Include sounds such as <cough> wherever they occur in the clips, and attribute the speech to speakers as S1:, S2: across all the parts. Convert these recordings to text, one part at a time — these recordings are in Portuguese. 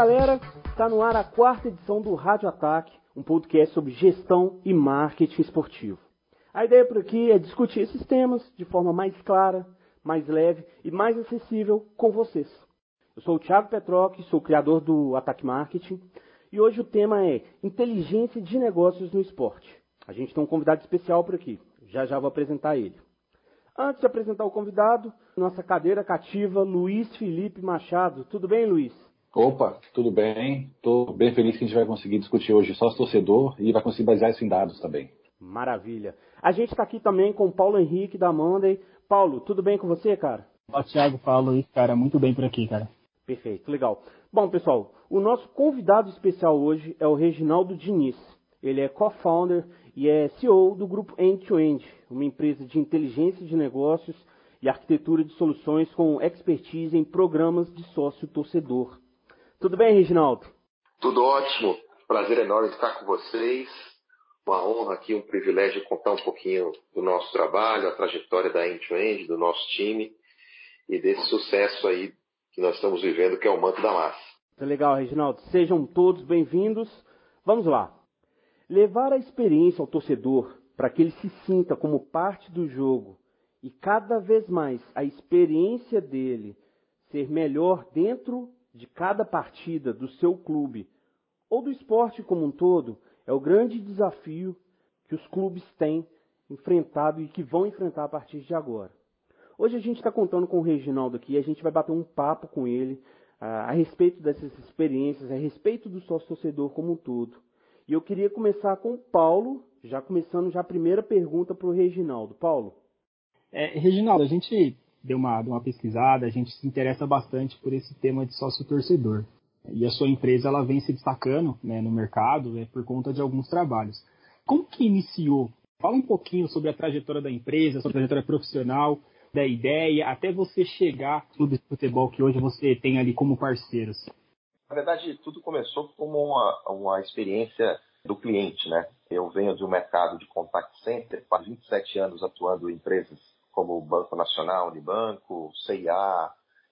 S1: galera, está no ar a quarta edição do Rádio Ataque, um podcast sobre gestão e marketing esportivo. A ideia por aqui é discutir esses temas de forma mais clara, mais leve e mais acessível com vocês. Eu sou o Thiago Petroc, sou criador do Ataque Marketing e hoje o tema é inteligência de negócios no esporte. A gente tem um convidado especial por aqui, já já vou apresentar ele. Antes de apresentar o convidado, nossa cadeira cativa, Luiz Felipe Machado. Tudo bem, Luiz?
S2: Opa, tudo bem. Estou bem feliz que a gente vai conseguir discutir hoje sócio torcedor e vai conseguir basear isso em dados também.
S1: Maravilha. A gente está aqui também com o Paulo Henrique da Monday. Paulo, tudo bem com você, cara?
S3: Ó, Thiago, Paulo e cara, muito bem por aqui, cara.
S1: Perfeito, legal. Bom, pessoal, o nosso convidado especial hoje é o Reginaldo Diniz. Ele é co-founder e é CEO do grupo End-to-End, uma empresa de inteligência de negócios e arquitetura de soluções com expertise em programas de sócio-torcedor. Tudo bem, Reginaldo?
S4: Tudo ótimo. Prazer enorme estar com vocês. Uma honra aqui, um privilégio contar um pouquinho do nosso trabalho, a trajetória da End-to-End, do nosso time e desse sucesso aí que nós estamos vivendo, que é o manto da massa.
S1: Legal, Reginaldo. Sejam todos bem-vindos. Vamos lá. Levar a experiência ao torcedor para que ele se sinta como parte do jogo e cada vez mais a experiência dele ser melhor dentro de cada partida do seu clube ou do esporte como um todo é o grande desafio que os clubes têm enfrentado e que vão enfrentar a partir de agora. Hoje a gente está contando com o Reginaldo aqui, a gente vai bater um papo com ele uh, a respeito dessas experiências, a respeito do sócio-torcedor como um todo. E eu queria começar com o Paulo, já começando já a primeira pergunta para o Reginaldo. Paulo.
S3: É, Reginaldo, a gente deu uma, uma pesquisada, a gente se interessa bastante por esse tema de sócio-torcedor. E a sua empresa ela vem se destacando né, no mercado é, por conta de alguns trabalhos. Como que iniciou? Fala um pouquinho sobre a trajetória da empresa, sobre a trajetória profissional, da ideia, até você chegar no clube de futebol que hoje você tem ali como parceiros.
S4: Na verdade, tudo começou como uma, uma experiência do cliente, né? Eu venho de um mercado de contact center, há 27 anos atuando em empresas como o Banco Nacional, Unibanco, CIA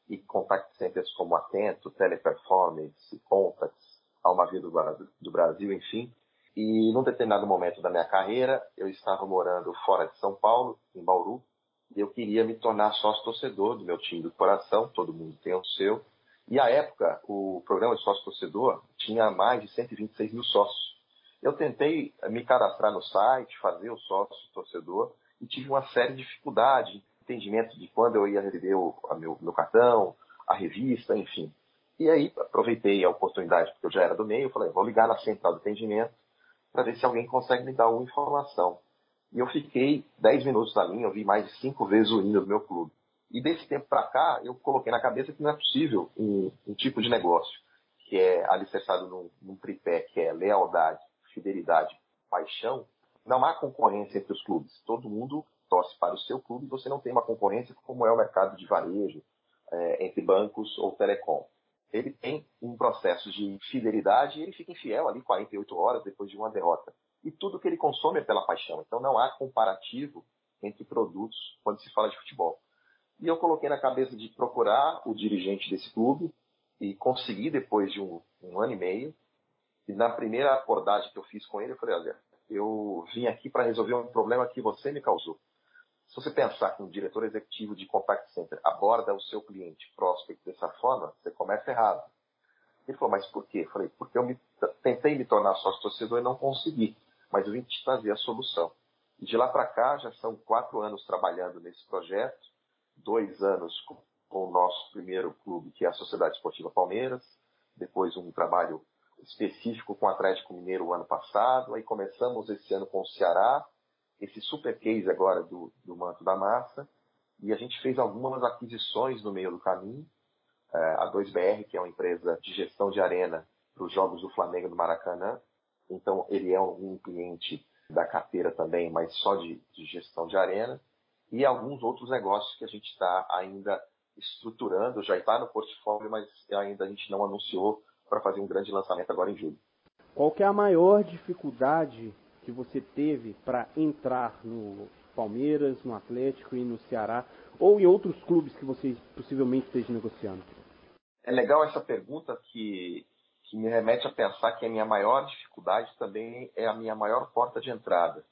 S4: e contact centers como Atento, Teleperformance, Contax, Almavia do, do Brasil, enfim. E num determinado momento da minha carreira, eu estava morando fora de São Paulo, em Bauru, e eu queria me tornar sócio torcedor do meu time do coração, todo mundo tem o seu. E à época, o programa de sócio torcedor tinha mais de 126 mil sócios. Eu tentei me cadastrar no site, fazer o sócio torcedor, e tive uma série de dificuldades, entendimento de quando eu ia receber o meu, meu cartão, a revista, enfim. E aí aproveitei a oportunidade, porque eu já era do meio, falei, vou ligar na central de atendimento para ver se alguém consegue me dar alguma informação. E eu fiquei 10 minutos na linha, eu vi mais de cinco vezes o hino do meu clube. E desse tempo para cá, eu coloquei na cabeça que não é possível um, um tipo de negócio que é alicerçado num, num tripé, que é lealdade, fidelidade, paixão, não há concorrência entre os clubes. Todo mundo torce para o seu clube, você não tem uma concorrência como é o mercado de varejo, é, entre bancos ou telecom. Ele tem um processo de fidelidade e ele fica infiel ali 48 horas depois de uma derrota. E tudo que ele consome é pela paixão. Então não há comparativo entre produtos quando se fala de futebol. E eu coloquei na cabeça de procurar o dirigente desse clube e consegui depois de um, um ano e meio. E na primeira abordagem que eu fiz com ele, eu falei, olha, eu vim aqui para resolver um problema que você me causou. Se você pensar que um diretor executivo de contact center aborda o seu cliente prospect dessa forma, você começa errado. Ele falou, mas por quê? Eu falei, porque eu me, tentei me tornar sócio torcedor e não consegui, mas eu vim te trazer a solução. E de lá para cá, já são quatro anos trabalhando nesse projeto, dois anos com, com o nosso primeiro clube, que é a Sociedade Esportiva Palmeiras, depois um trabalho específico com o Atlético Mineiro o ano passado, aí começamos esse ano com o Ceará, esse super case agora do, do Manto da Massa, e a gente fez algumas aquisições no meio do caminho, é, a 2BR, que é uma empresa de gestão de arena para os jogos do Flamengo do Maracanã, então ele é um cliente da carteira também, mas só de, de gestão de arena, e alguns outros negócios que a gente está ainda estruturando, já está no portfólio, mas ainda a gente não anunciou para fazer um grande lançamento agora em julho.
S1: Qual é a maior dificuldade que você teve para entrar no Palmeiras, no Atlético e no Ceará, ou em outros clubes que você possivelmente esteja negociando?
S4: É legal essa pergunta que que me remete a pensar que a minha maior dificuldade também é a minha maior porta de entrada.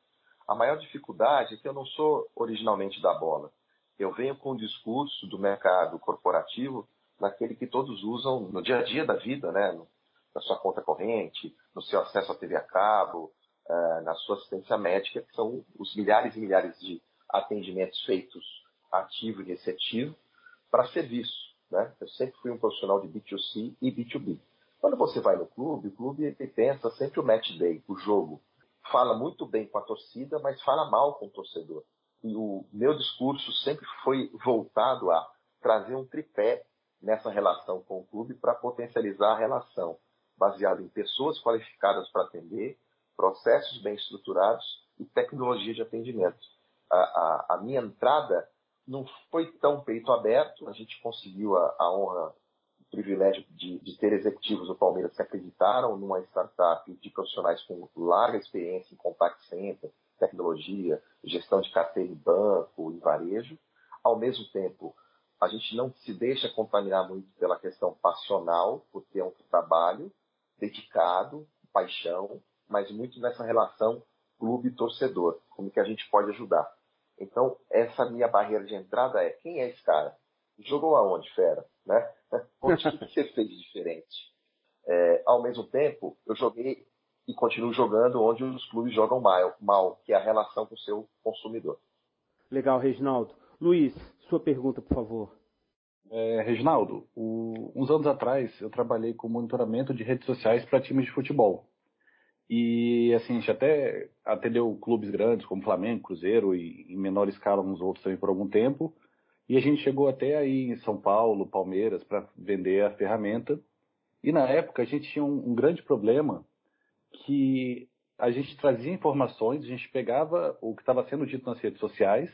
S4: A maior dificuldade é que eu não sou originalmente da bola. Eu venho com o discurso do mercado corporativo, naquele que todos usam no dia a dia da vida, né? na sua conta corrente, no seu acesso à TV a cabo, uh, na sua assistência médica, que são os milhares e milhares de atendimentos feitos ativo e receptivo para serviço. Né? Eu sempre fui um profissional de B2C e B2B. Quando você vai no clube, o clube pensa sempre o match day, o jogo. Fala muito bem com a torcida, mas fala mal com o torcedor. E o meu discurso sempre foi voltado a trazer um tripé nessa relação com o clube para potencializar a relação, baseado em pessoas qualificadas para atender, processos bem estruturados e tecnologia de atendimento. A, a, a minha entrada não foi tão peito aberto, a gente conseguiu a, a honra privilégio de, de, ter executivos do Palmeiras que acreditaram numa startup de profissionais com larga experiência em contact center, tecnologia, gestão de carteira em banco, em varejo. Ao mesmo tempo, a gente não se deixa contaminar muito pela questão passional, porque é um trabalho dedicado, paixão, mas muito nessa relação clube-torcedor, como que a gente pode ajudar. Então, essa minha barreira de entrada é, quem é esse cara? Jogou aonde, fera? Né? <laughs> O que você fez diferente? É, ao mesmo tempo, eu joguei e continuo jogando onde os clubes jogam mal, mal, que é a relação com o seu consumidor.
S1: Legal, Reginaldo. Luiz, sua pergunta, por favor.
S2: É, Reginaldo, o, uns anos atrás eu trabalhei com monitoramento de redes sociais para times de futebol. E assim, a gente até atendeu clubes grandes como Flamengo, Cruzeiro e em menor escala uns outros também por algum tempo. E a gente chegou até aí em São Paulo, Palmeiras, para vender a ferramenta. E na época a gente tinha um, um, grande problema que a gente trazia informações, a gente pegava o que estava sendo dito nas redes sociais,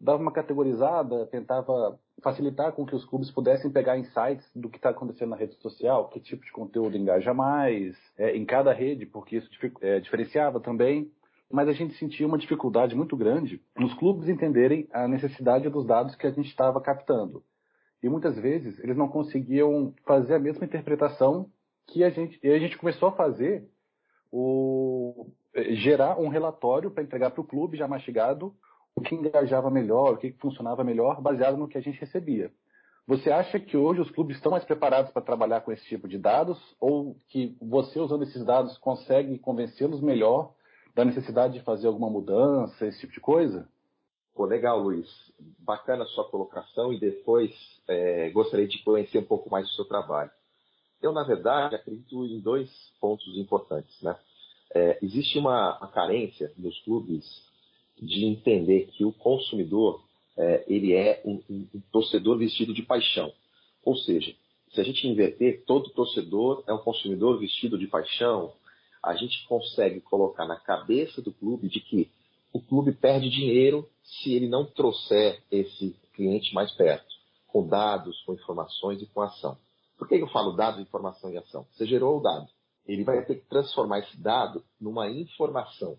S2: dava uma categorizada, tentava facilitar com que os clubes pudessem pegar insights do que está acontecendo na rede social, que tipo de conteúdo engaja mais, é, em cada rede, porque isso é, diferenciava também mas a gente sentia uma dificuldade muito grande nos clubes entenderem a necessidade dos dados que a gente estava captando. E muitas vezes eles não conseguiam fazer a mesma interpretação que a gente. E a gente começou a fazer o gerar um relatório para entregar para o clube já mastigado o que engajava melhor, o que funcionava melhor, baseado no que a gente recebia. Você acha que hoje os clubes estão mais preparados para trabalhar com esse tipo de dados ou que você usando esses dados consegue convencê-los melhor da necessidade de fazer alguma mudança, esse tipo de coisa?
S4: Pô, legal, Luiz. Bacana a sua colocação e depois é, gostaria de conhecer um pouco mais do seu trabalho. Eu, na verdade, acredito em dois pontos importantes. Né? É, existe uma, uma, carência nos clubes de entender que o consumidor é, ele é um, um, um torcedor vestido de paixão. Ou seja, se a gente inverter, todo torcedor é um consumidor vestido de paixão, a gente consegue colocar na cabeça do clube de que o clube perde dinheiro se ele não trouxer esse cliente mais perto, com dados, com informações e com ação. Por que eu falo dados, informação e ação? Você gerou o dado. Ele vai ter que transformar esse dado numa informação,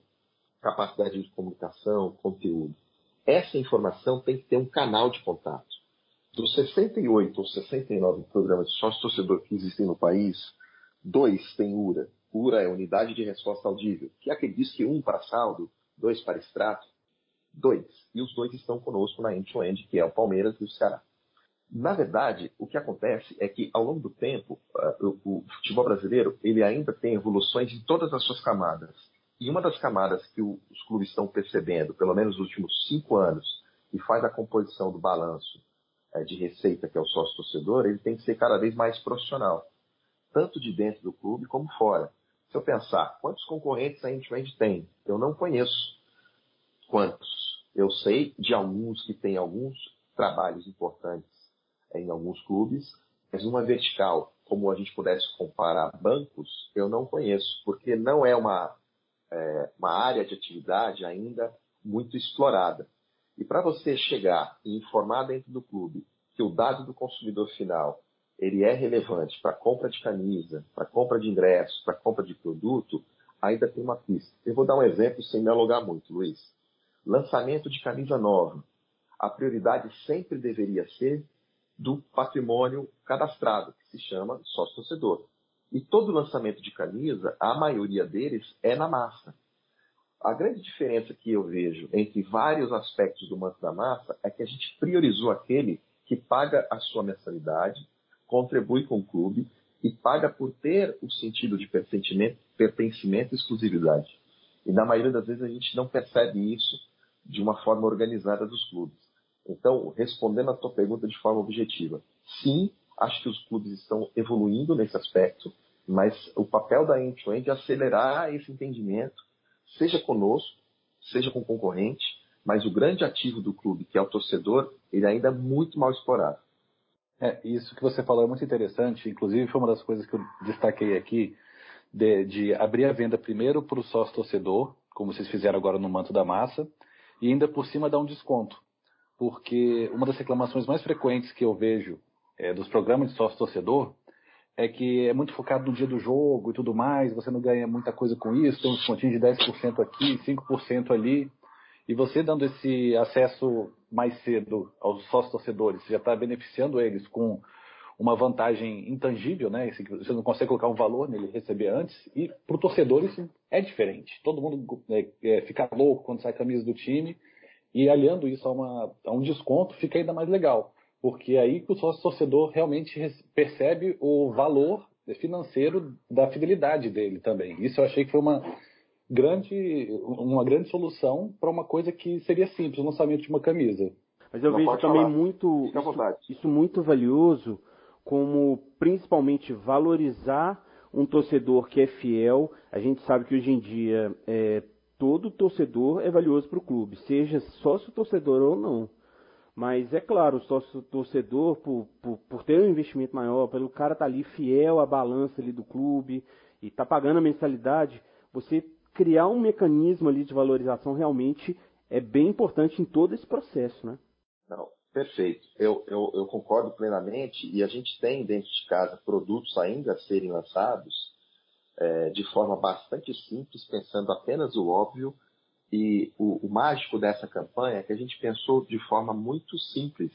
S4: capacidade de comunicação, conteúdo. Essa informação tem que ter um canal de contato. Dos 68 ou 69 programas de sócio-torcedor que existem no país, dois têm URA, URA é Unidade de Resposta Audível, que é aquele diz que um para saldo, dois para extrato, dois. E os dois estão conosco na end-to-end, que é o Palmeiras e o Ceará. Na verdade, o que acontece é que ao longo do tempo, o, o, futebol brasileiro ele ainda tem evoluções em todas as suas camadas. E uma das camadas que o, os clubes estão percebendo, pelo menos nos últimos cinco anos, e faz a composição do balanço uh, de receita, que é o sócio torcedor, ele tem que ser cada vez mais profissional, tanto de dentro do clube como fora. Se eu pensar, quantos concorrentes a Endpoint tem? Eu não conheço quantos. Eu sei de alguns que têm alguns trabalhos importantes em alguns clubes, mas numa vertical, como a gente pudesse comparar bancos, eu não conheço, porque não é uma, é, uma área de atividade ainda muito explorada. E para você chegar e informar dentro do clube que o dado do consumidor final ele é relevante para compra de camisa, para compra de ingressos, para compra de produto, ainda tem uma pista. Eu vou dar um exemplo sem me alugar muito, Luiz. Lançamento de camisa nova. A prioridade sempre deveria ser do patrimônio cadastrado, que se chama sócio-torcedor. E todo lançamento de camisa, a maioria deles é na massa. A grande diferença que eu vejo entre vários aspectos do manto da massa é que a gente priorizou aquele que paga a sua mensalidade, contribui com o clube e paga por ter o sentido de pertencimento, e exclusividade. E na maioria das vezes a gente não percebe isso de uma forma organizada dos clubes. Então, respondendo a tua pergunta de forma objetiva, sim, acho que os clubes estão evoluindo nesse aspecto, mas o papel da end-to-end é acelerar esse entendimento, seja conosco, seja com o concorrente, mas o grande ativo do clube, que é o torcedor, ele ainda é muito mal explorado.
S2: É, isso que você falou é muito interessante, inclusive foi uma das coisas que eu destaquei aqui, de, de abrir a venda primeiro para o sócio torcedor, como vocês fizeram agora no Manto da Massa, e ainda por cima dar um desconto. Porque uma das reclamações mais frequentes que eu vejo é, dos programas de sócio torcedor é que é muito focado no dia do jogo e tudo mais, você não ganha muita coisa com isso, tem um descontinho de 10% aqui, 5% ali, e você dando esse acesso mais cedo aos sócios torcedores, você já está beneficiando eles com uma vantagem intangível, né? Você não consegue colocar um valor nele receber antes. E para o torcedor isso é diferente. Todo mundo é, é, fica louco quando sai a camisa do time. E aliando isso a, uma, a um desconto, fica ainda mais legal. Porque é aí que o sócio torcedor realmente percebe o valor financeiro da fidelidade dele também. Isso eu achei que foi uma grande, uma grande solução para uma coisa que seria simples, o lançamento de uma camisa.
S1: Mas eu Não vejo também falar. muito isso, isso muito valioso como principalmente valorizar um torcedor que é fiel. A gente sabe que hoje em dia é, todo torcedor é valioso para o clube, seja sócio torcedor ou não. Mas é claro, o sócio torcedor, por, por, por ter um investimento maior, pelo cara estar tá ali fiel à balança ali do clube e tá pagando a mensalidade, você criar um mecanismo ali de valorização realmente é bem importante em todo esse processo, né?
S4: Não, Perfeito, eu, eu, eu, concordo plenamente e a gente tem dentro de casa produtos ainda a serem lançados é, de forma bastante simples, pensando apenas o óbvio. E o, o, mágico dessa campanha é que a gente pensou de forma muito simples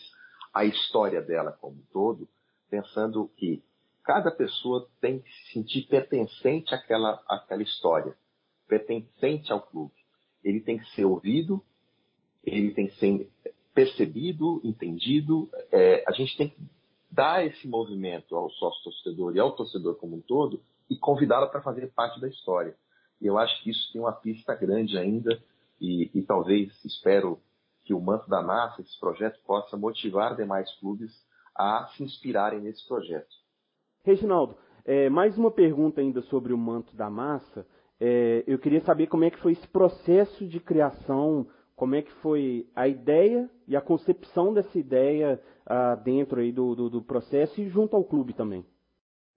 S4: a história dela como um todo, pensando que cada pessoa tem que se sentir pertencente àquela, àquela história, pertencente ao clube. Ele tem que ser ouvido, ele tem que ser percebido, entendido. É, a gente tem que dar esse movimento ao sócio torcedor e ao torcedor como um todo e convidá-lo para fazer parte da história. E eu acho que isso tem uma pista grande ainda e, e talvez espero que o Manto da Massa, esse projeto, possa motivar demais clubes a se inspirarem nesse projeto.
S1: Reginaldo, é, mais uma pergunta ainda sobre o Manto da Massa. É, eu queria saber como é que foi esse processo de criação como é que foi a ideia e a concepção dessa ideia ah, dentro aí do, do, do, processo e junto ao clube também.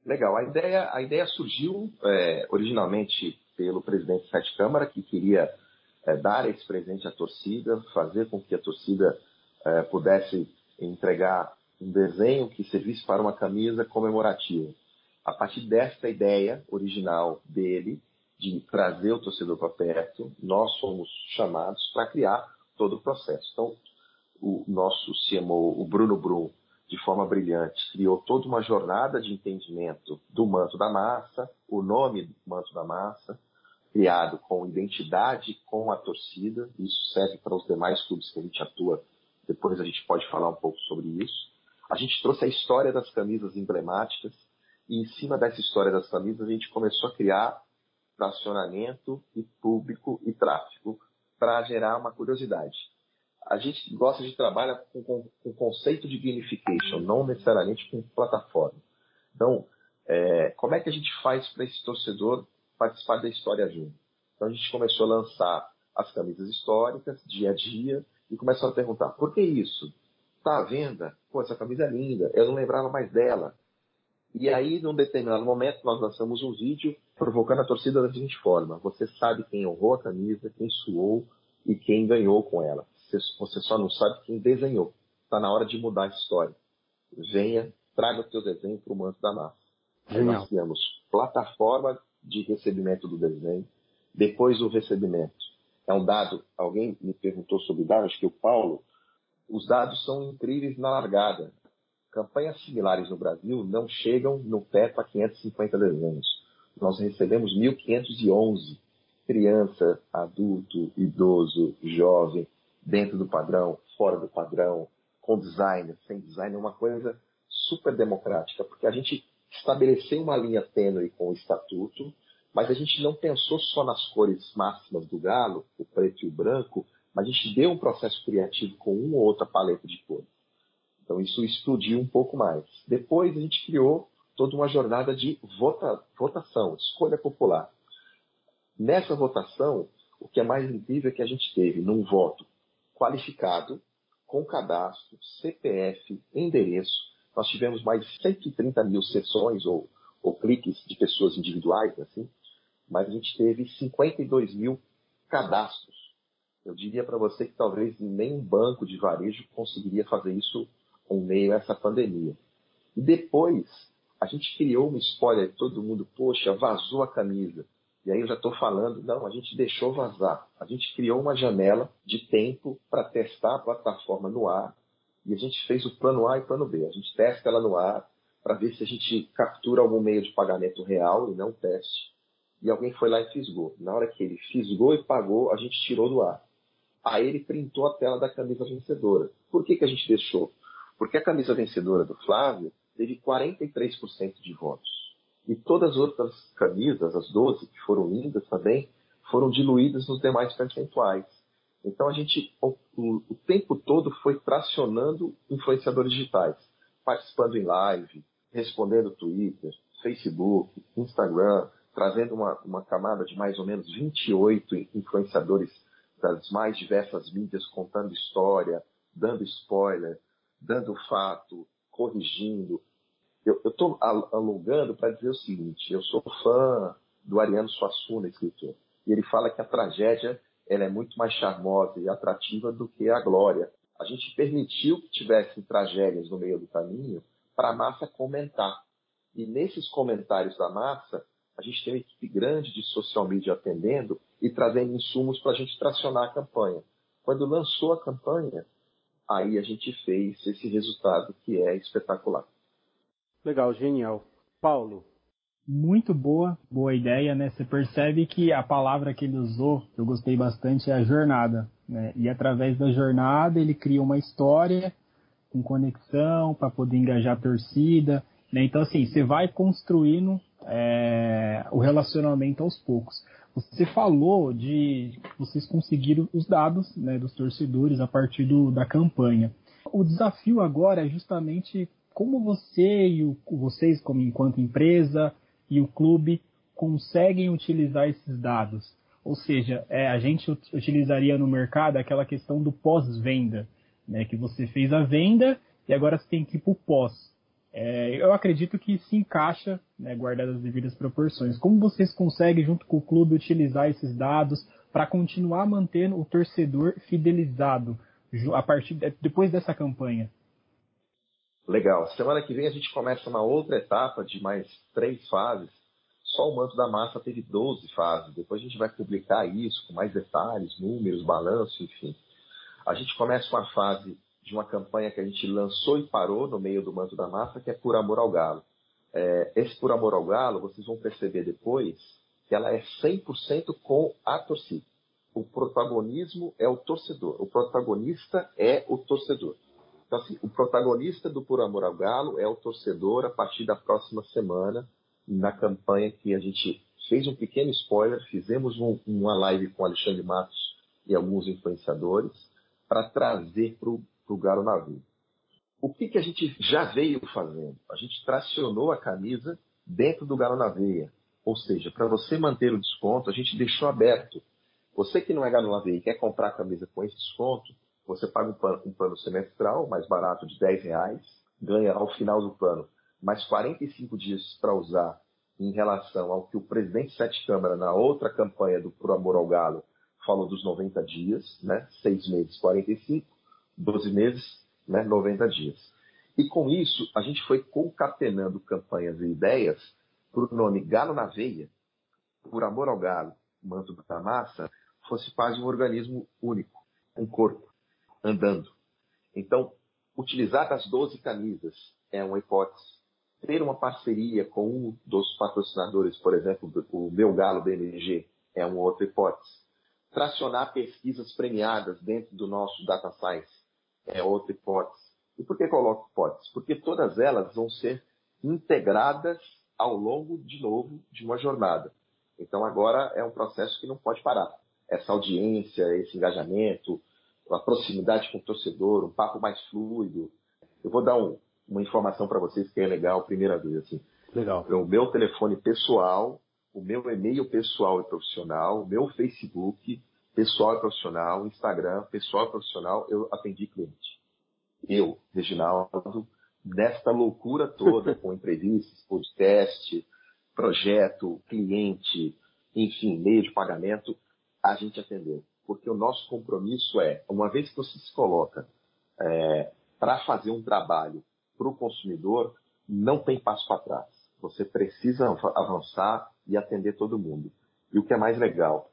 S4: Legal, a ideia, a ideia surgiu é, originalmente pelo presidente Sete Câmara, que queria é, dar esse presente à torcida, fazer com que a torcida é, pudesse entregar um desenho que servisse para uma camisa comemorativa. A partir desta ideia original dele, de trazer o torcedor para perto, nós somos chamados para criar todo o processo. Então, o nosso CMO, o Bruno Brum, de forma brilhante, criou toda uma jornada de entendimento do manto da massa, o nome manto da massa, criado com identidade com a torcida. Isso serve para os demais clubes que a gente atua. Depois a gente pode falar um pouco sobre isso. A gente trouxe a história das camisas emblemáticas e em cima dessa história das camisas a gente começou a criar fracionamento e público e tráfego para gerar uma curiosidade. A gente gosta de trabalhar com, o conceito de gamification, não necessariamente com plataforma. Então, é, como é que a gente faz para esse torcedor participar da história junto? Então a gente começou a lançar as camisas históricas, dia a dia, e começou a perguntar, por que isso? Está à venda? Pô, essa camisa é linda, eu não lembrava mais dela. E aí, num determinado momento, nós lançamos um vídeo provocando a torcida da seguinte forma: você sabe quem honrou a camisa, quem suou e quem ganhou com ela. Você só não sabe quem desenhou. Está na hora de mudar a história. Venha, traga o seu desenho para o manto da massa. Aí nós criamos plataforma de recebimento do desenho. Depois do recebimento, é um dado. Alguém me perguntou sobre dados, que o Paulo. Os dados são incríveis na largada campanhas similares no Brasil não chegam no teto a 550 desenhos. Nós recebemos 1.511 criança, adulto, idoso, jovem, dentro do padrão, fora do padrão, com design, sem design, é uma coisa super democrática, porque a gente estabeleceu uma linha tênue com o estatuto, mas a gente não pensou só nas cores máximas do galo, o preto e o branco, mas a gente deu um processo criativo com uma ou outra paleta de cores. Então isso explodiu um pouco mais. Depois a gente criou toda uma jornada de vota, votação, escolha popular. Nessa votação, o que é mais incrível é que a gente teve num voto qualificado, com cadastro, CPF, endereço. Nós tivemos mais de 130 mil sessões ou, ou cliques de pessoas individuais, assim, mas a gente teve 52 mil cadastros. Eu diria para você que talvez nenhum banco de varejo conseguiria fazer isso em meio a essa pandemia. E depois, a gente criou uma spoiler, todo mundo, poxa, vazou a camisa. E aí eu já estou falando, não, a gente deixou vazar. A gente criou uma janela de tempo para testar a plataforma no ar. E a gente fez o plano A e o plano B. A gente testa ela no ar para ver se a gente captura algum meio de pagamento real e não teste. E alguém foi lá e fisgou. Na hora que ele fisgou e pagou, a gente tirou do ar. Aí ele printou a tela da camisa vencedora. Por que, que a gente deixou? Porque a camisa vencedora do Flávio teve 43% de votos. E todas as outras camisas, as 12 que foram lindas também, foram diluídas nos demais percentuais. Então a gente, o, o, tempo todo, foi tracionando influenciadores digitais, participando em live, respondendo Twitter, Facebook, Instagram, trazendo uma, uma camada de mais ou menos 28 influenciadores das mais diversas mídias contando história, dando spoiler, dando fato, corrigindo, eu estou alongando para dizer o seguinte: eu sou fã do Ariano Suassuna, escritor, e ele fala que a tragédia ela é muito mais charmosa e atrativa do que a glória. A gente permitiu que tivessem tragédias no meio do caminho para a massa comentar. E nesses comentários da massa, a gente tem uma equipe grande de social media atendendo e trazendo insumos para a gente tracionar a campanha. Quando lançou a campanha, aí a gente fez esse resultado que é espetacular.
S1: Legal, genial. Paulo.
S3: Muito boa, boa ideia, né? Você percebe que a palavra que ele usou, que eu gostei bastante, é a jornada. Né? E através da jornada ele cria uma história com conexão para poder engajar a torcida. Né? Então, assim, você vai construindo é, o relacionamento aos poucos. Você falou de vocês conseguiram os dados né, dos torcedores a partir do, da campanha. O desafio agora é justamente como você e o, vocês, como enquanto empresa e o clube, conseguem utilizar esses dados. Ou seja, é, a gente utilizaria no mercado aquela questão do pós-venda, né, que você fez a venda e agora você tem que ir para o pós. É, eu acredito que se encaixa, né, guardadas as devidas proporções. Como vocês conseguem, junto com o clube, utilizar esses dados para continuar mantendo o torcedor fidelizado a partir de, depois dessa campanha?
S4: Legal. Semana que vem a gente começa uma outra etapa de mais três fases. Só o Manto da Massa teve 12 fases. Depois a gente vai publicar isso com mais detalhes, números, balanço, enfim. A gente começa uma fase de uma campanha que a gente lançou e parou no meio do Manto da Massa, que é Por Amor ao Galo. É, esse Por Amor ao Galo, vocês vão perceber depois que ela é 100% com a torcida. O protagonismo é o torcedor. O protagonista é o torcedor. Então, assim, o protagonista do Por Amor ao Galo é o torcedor a partir da próxima semana, na campanha que a gente fez um pequeno spoiler, fizemos um, uma live com Alexandre Matos e alguns influenciadores para trazer para o Galo Navio. O que, que a gente já veio fazendo? A gente tracionou a camisa dentro do Galo na Veia. Ou seja, para você manter o desconto, a gente deixou aberto. Você que não é Galo na Veia e quer comprar a camisa com esse desconto, você paga um plano, um plano semestral mais barato de 10 reais, ganha ao final do plano mais 45 dias para usar em relação ao que o presidente Sete Câmara, na outra campanha do Por Amor ao Galo, falou dos 90 dias, né? 6 meses, 45, 12 meses, né? 90 dias. E com isso, a gente foi concatenando campanhas e ideias para o nome Galo na Veia, Por Amor ao Galo, Manto da Massa, fosse quase um organismo único, um corpo andando. Então, utilizar as 12 camisas é uma hipótese. Ter uma parceria com um dos patrocinadores, por exemplo, o meu Galo BMG, é uma outra hipótese. Tracionar pesquisas premiadas dentro do nosso Data Science é outra hipótese. E por que coloco hipóteses? Porque todas elas vão ser integradas ao longo, de novo, de uma jornada. Então agora é um processo que não pode parar. Essa audiência, esse engajamento, a proximidade com o torcedor, um papo mais fluido. Eu vou dar um, uma informação para vocês que é legal, primeira vez assim.
S1: Legal.
S4: O meu telefone pessoal, o meu e-mail pessoal e profissional, o meu Facebook pessoal e profissional, Instagram pessoal e profissional, eu atendi cliente. Eu, Reginaldo, nesta loucura toda com entrevistas, podcast, projeto, cliente, enfim, meio de pagamento, a gente atendeu porque o nosso compromisso é, uma vez que você se coloca é, para fazer um trabalho para o consumidor, não tem passo para trás. Você precisa avançar e atender todo mundo. E o que é mais legal,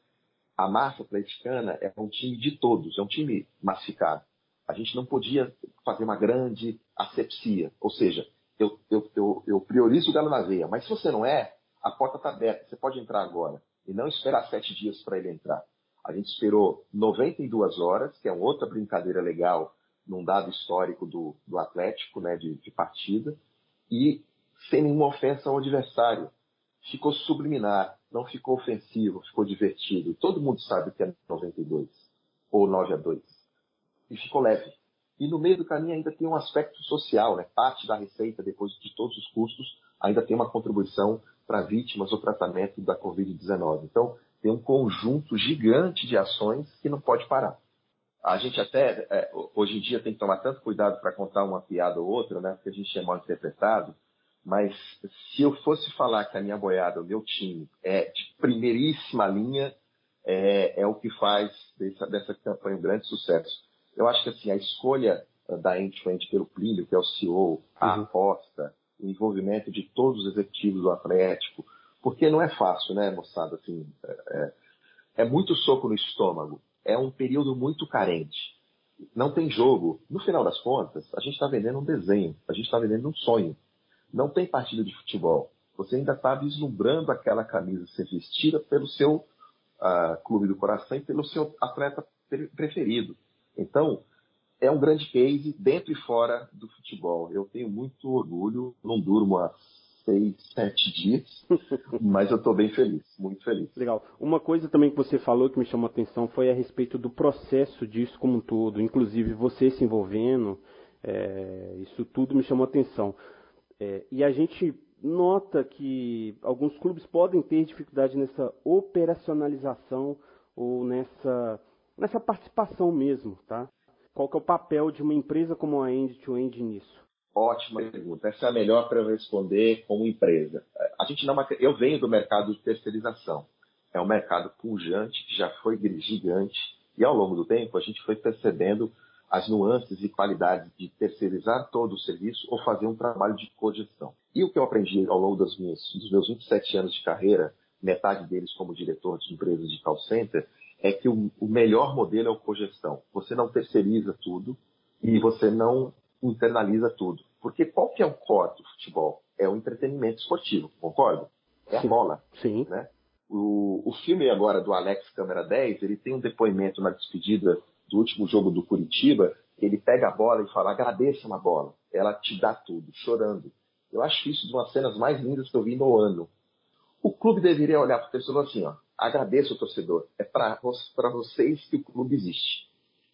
S4: a massa atleticana é um time de todos, é um time massificado. A gente não podia fazer uma grande asepsia, ou seja, eu, eu, eu, eu priorizo o galo na veia, mas se você não é, a porta está aberta, você pode entrar agora e não esperar sete dias para ele entrar. A gente esperou 92 horas, que é outra brincadeira legal num dado histórico do, do Atlético, né, de, de partida, e sem nenhuma ofensa ao adversário. Ficou subliminar, não ficou ofensivo, ficou divertido. Todo mundo sabe que é 92 ou 9 a 2. E ficou leve. E no meio do caminho ainda tem um aspecto social, né? Parte da receita, depois de todos os custos, ainda tem uma contribuição para vítimas ou tratamento da Covid-19. Então, tem um conjunto gigante de ações que não pode parar. A gente até, é, hoje em dia, tem que tomar tanto cuidado para contar uma piada ou outra, né? Porque a gente é mal interpretado. Mas se eu fosse falar que a minha boiada, o meu time, é de primeiríssima linha, é, é o que faz dessa, dessa campanha um grande sucesso. Eu acho que assim, a escolha da End-to-End pelo Plínio, que é o CEO, a uhum. aposta, o envolvimento de todos os executivos do Atlético, porque não é fácil, né, moçada? Assim, é, é, é muito soco no estômago. É um período muito carente. Não tem jogo. No final das contas, a gente está vendendo um desenho, a gente está vendendo um sonho. Não tem partida de futebol. Você ainda está vislumbrando aquela camisa ser vestida pelo seu uh, clube do coração e pelo seu atleta preferido. Então, é um grande case dentro e fora do futebol. Eu tenho muito orgulho, não durmo há seis, sete dias, <laughs> mas eu estou bem feliz, muito feliz.
S1: Legal. Uma coisa também que você falou que me chamou a atenção foi a respeito do processo disso como um todo, inclusive você se envolvendo, é, isso tudo me chamou a atenção. É, e a gente nota que alguns clubes podem ter dificuldade nessa operacionalização ou nessa, nessa participação mesmo, tá? Qual que é o papel de uma empresa como a End-to-End nisso?
S4: Ótima pergunta. Essa é a melhor para eu responder como empresa. A gente não, eu venho do mercado de terceirização. É um mercado pujante que já foi gigante e ao longo do tempo a gente foi percebendo as nuances e qualidades de terceirizar todo o serviço ou fazer um trabalho de cogestão. E o que eu aprendi ao longo das minhas, dos meus 27 anos de carreira, metade deles como diretor de empresas de call center, é que o, o melhor modelo é o cogestão. Você não terceiriza tudo e você não internaliza tudo. Porque qual que é o core do futebol? É o entretenimento esportivo, concordo? É a bola.
S1: Sim.
S4: Né? O, o filme agora do Alex Câmara 10, ele tem um depoimento na despedida do último jogo do Curitiba, ele pega a bola e fala, agradeça uma bola. Ela te dá tudo, chorando. Eu acho isso uma das cenas mais lindas que eu vi no ano. O clube deveria olhar para o torcedor assim, ó, agradeça o torcedor. É para vocês que o clube existe.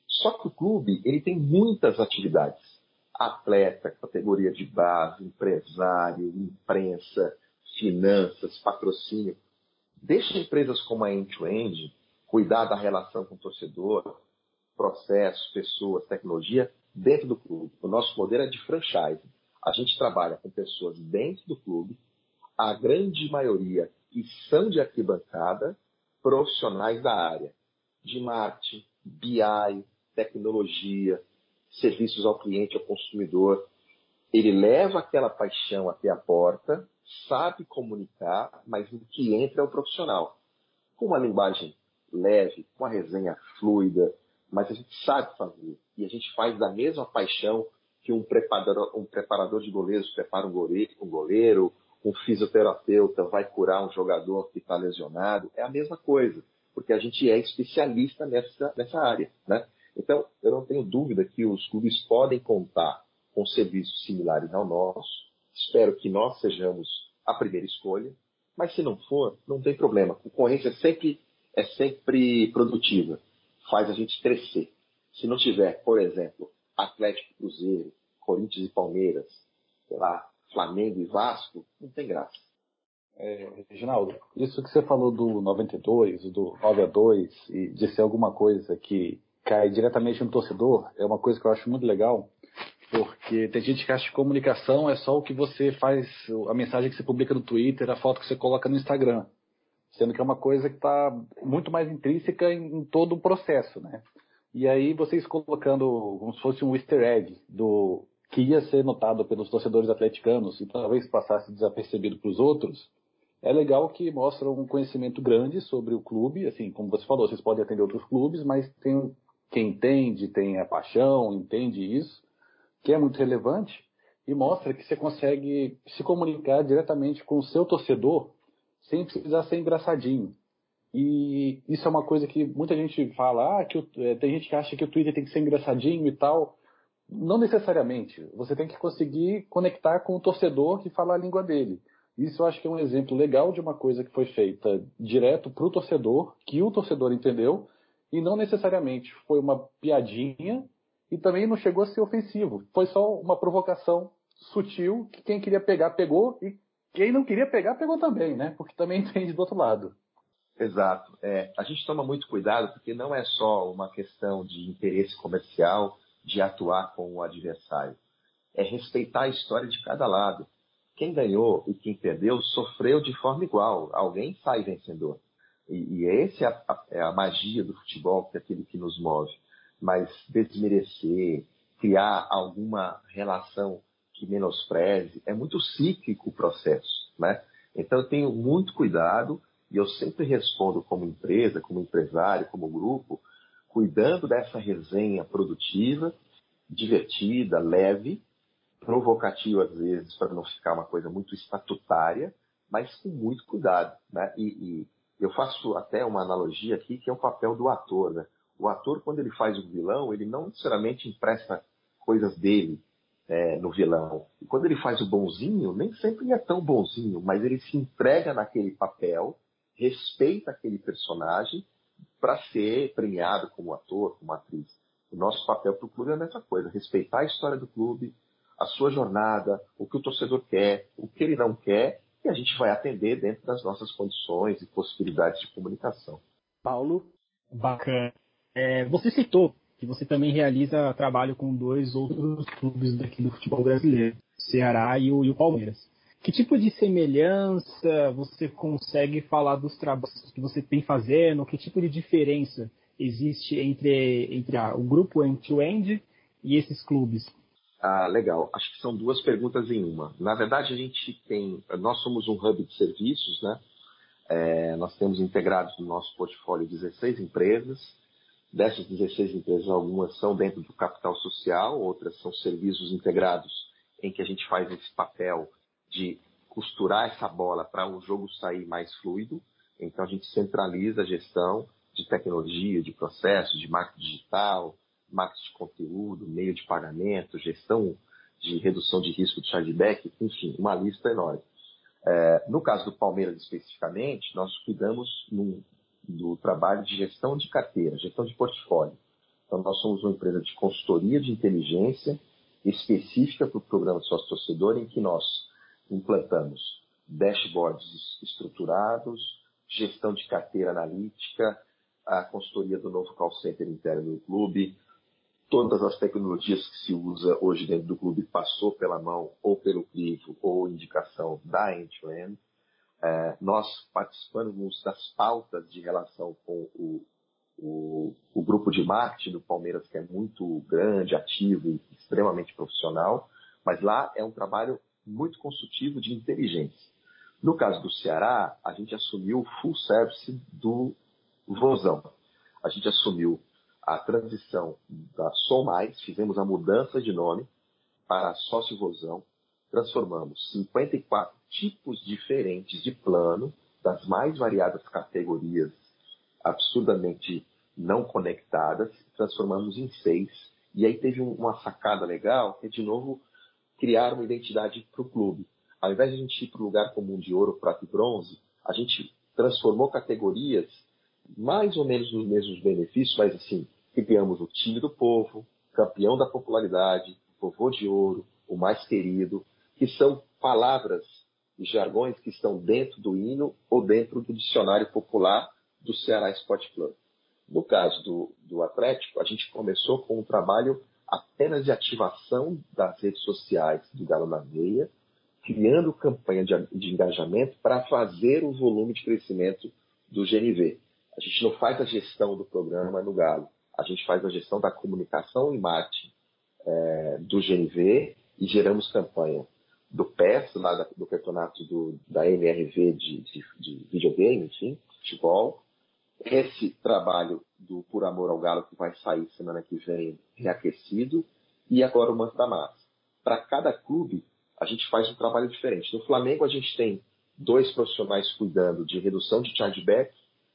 S4: Só que o clube, ele tem muitas atividades atleta, categoria de base, empresário, imprensa, finanças, patrocínio. Deixa empresas como a End-to-End cuidar da relação com o torcedor, processos, pessoas, tecnologia dentro do clube. O nosso modelo é de franchise. A gente trabalha com pessoas dentro do clube, a grande maioria que são de arquibancada, profissionais da área de marketing, BI, tecnologia, serviços ao cliente, ao consumidor. Ele leva aquela paixão até a porta, sabe comunicar, mas o que entra é o profissional. Com uma linguagem leve, com uma resenha fluida, mas a gente sabe fazer. E a gente faz da mesma paixão que um preparador, um preparador de goleiros prepara um goleiro, um goleiro, um fisioterapeuta vai curar um jogador que está lesionado, é a mesma coisa, porque a gente é especialista nessa, nessa área. Né? Então, eu não tenho dúvida que os clubes podem contar com serviços similares ao nosso. Espero que nós sejamos a primeira escolha, mas se não for, não tem problema. A concorrência é sempre, é sempre produtiva, faz a gente crescer. Se não tiver, por exemplo, Atlético Cruzeiro, Corinthians e Palmeiras, sei lá, Flamengo e Vasco, não tem graça.
S2: É, Reginaldo, isso que você falou do 92, do 9 a 2 e ser alguma coisa que cai diretamente no torcedor, é uma coisa que eu acho muito legal, porque tem gente que acha que comunicação é só o que você faz, a mensagem que você publica no Twitter, a foto que você coloca no Instagram. Sendo que é uma coisa que está muito mais intrínseca em, em todo o processo, né? E aí vocês colocando como se fosse um easter egg do que ia ser notado pelos torcedores atleticanos e talvez passasse desapercebido para os outros, é legal que mostra um conhecimento grande sobre o clube, assim, como você falou, vocês podem atender outros clubes, mas tem quem entende, tem a paixão, entende isso, que é muito relevante e mostra que você consegue se comunicar diretamente com o seu torcedor sem precisar ser engraçadinho. E isso é uma coisa que muita gente fala, ah, que é, tem gente que acha que o Twitter tem que ser engraçadinho e tal. Não necessariamente. Você tem que conseguir conectar com o torcedor que fala a língua dele. Isso eu acho que é um exemplo legal de uma coisa que foi feita direto para o torcedor, que o torcedor entendeu, e não necessariamente foi uma piadinha e também não chegou a ser ofensivo. Foi só uma provocação sutil que quem queria pegar, pegou, e quem não queria pegar, pegou também, né? Porque também <laughs> entende do outro lado.
S4: Exato. É, a gente toma muito cuidado porque não é só uma questão de interesse comercial de atuar com o adversário. É respeitar a história de cada lado. Quem ganhou e quem perdeu sofreu de forma igual. Alguém sai vencedor. E, e essa é a, é a magia do futebol, que é aquilo que nos move. Mas desmerecer, criar alguma relação que menospreze, é muito cíclico o processo. Né? Então eu tenho muito cuidado e eu sempre respondo como empresa, como empresário, como grupo, cuidando dessa resenha produtiva, divertida, leve, provocativa às vezes, para não ficar uma coisa muito estatutária, mas com muito cuidado. Né? E, e, eu faço até uma analogia aqui, que é o papel do ator. Né? O ator, quando ele faz o vilão, ele não necessariamente empresta coisas dele é, no vilão. E quando ele faz o bonzinho, nem sempre é tão bonzinho, mas ele se entrega naquele papel respeita aquele personagem para ser premiado como ator, como atriz. O nosso papel para o clube é a mesma coisa, respeitar a história do clube, a sua jornada, o que o torcedor quer, o que ele não quer, e a gente vai atender dentro das nossas condições e possibilidades de comunicação.
S3: Paulo? Bacana. É, você citou que você também realiza trabalho com dois outros clubes daqui do futebol brasileiro, Ceará e o, e o Palmeiras. Que tipo de semelhança você consegue falar dos trabalhos que você tem fazendo? Que tipo de diferença existe entre, entre o grupo end-to-end e esses clubes?
S4: Ah, legal. Acho que são duas perguntas em uma. Na verdade, a gente tem, nós somos um hub de serviços, né? É, nós temos integrados no nosso portfólio 16 empresas. Dessas 16 empresas, algumas são dentro do capital social, outras são serviços integrados em que a gente faz esse papel de costurar essa bola para o jogo sair mais fluido. Então a gente centraliza a gestão de tecnologia, de processos, de marketing digital, marketing de conteúdo, meio de pagamento, gestão de redução de risco de chargeback, enfim, uma lista enorme. É, no caso do Palmeiras especificamente, nós cuidamos no, do trabalho de gestão de carteira, gestão de portfólio. Então nós somos uma empresa de consultoria de inteligência específica para o programa de sócio torcedor, em que nós implantamos dashboards estruturados, gestão de carteira analítica, a consultoria do novo call center interno do clube, todas as tecnologias que se usa hoje dentro do clube passou pela mão ou pelo crivo ou indicação da end-to-end. É, nós participamos das pautas de relação com o, o, o, grupo de marketing do Palmeiras, que é muito grande, ativo e extremamente profissional, mas lá é um trabalho muito consultivo de inteligência. No caso do Ceará, a gente assumiu o full service do Vozão. A gente assumiu a transição da Som Mais, fizemos a mudança de nome, para a sócio-vozão, transformamos 54 tipos diferentes de plano, das mais variadas categorias absurdamente não conectadas, transformamos em seis. E aí teve uma sacada legal, que é, de novo, criar uma identidade para o clube. Ao invés de a gente ir para o lugar comum de ouro, prata e bronze, a gente transformou categorias mais ou menos nos mesmos benefícios, mas assim, criamos o time do povo, campeão da popularidade, vovô de ouro, o mais querido, que são palavras e jargões que estão dentro do hino ou dentro do dicionário popular do Ceará Esporte Club. No caso do, do Atlético, a gente começou com um trabalho apenas de ativação das redes sociais do Galo na Veia, criando campanha de, de engajamento para fazer o volume de crescimento do GNV. A gente não faz a gestão do programa no Galo, a gente faz a gestão da comunicação e marketing é, do GNV e geramos campanha do PES, lá do campeonato do, da MRV de, de, de videogame, enfim, futebol. Esse trabalho do Por Amor ao Galo, que vai sair semana que vem, reaquecido. E agora o Manto da Massa. Para cada clube, a gente faz um trabalho diferente. No Flamengo, a gente tem dois profissionais cuidando de redução de chargeback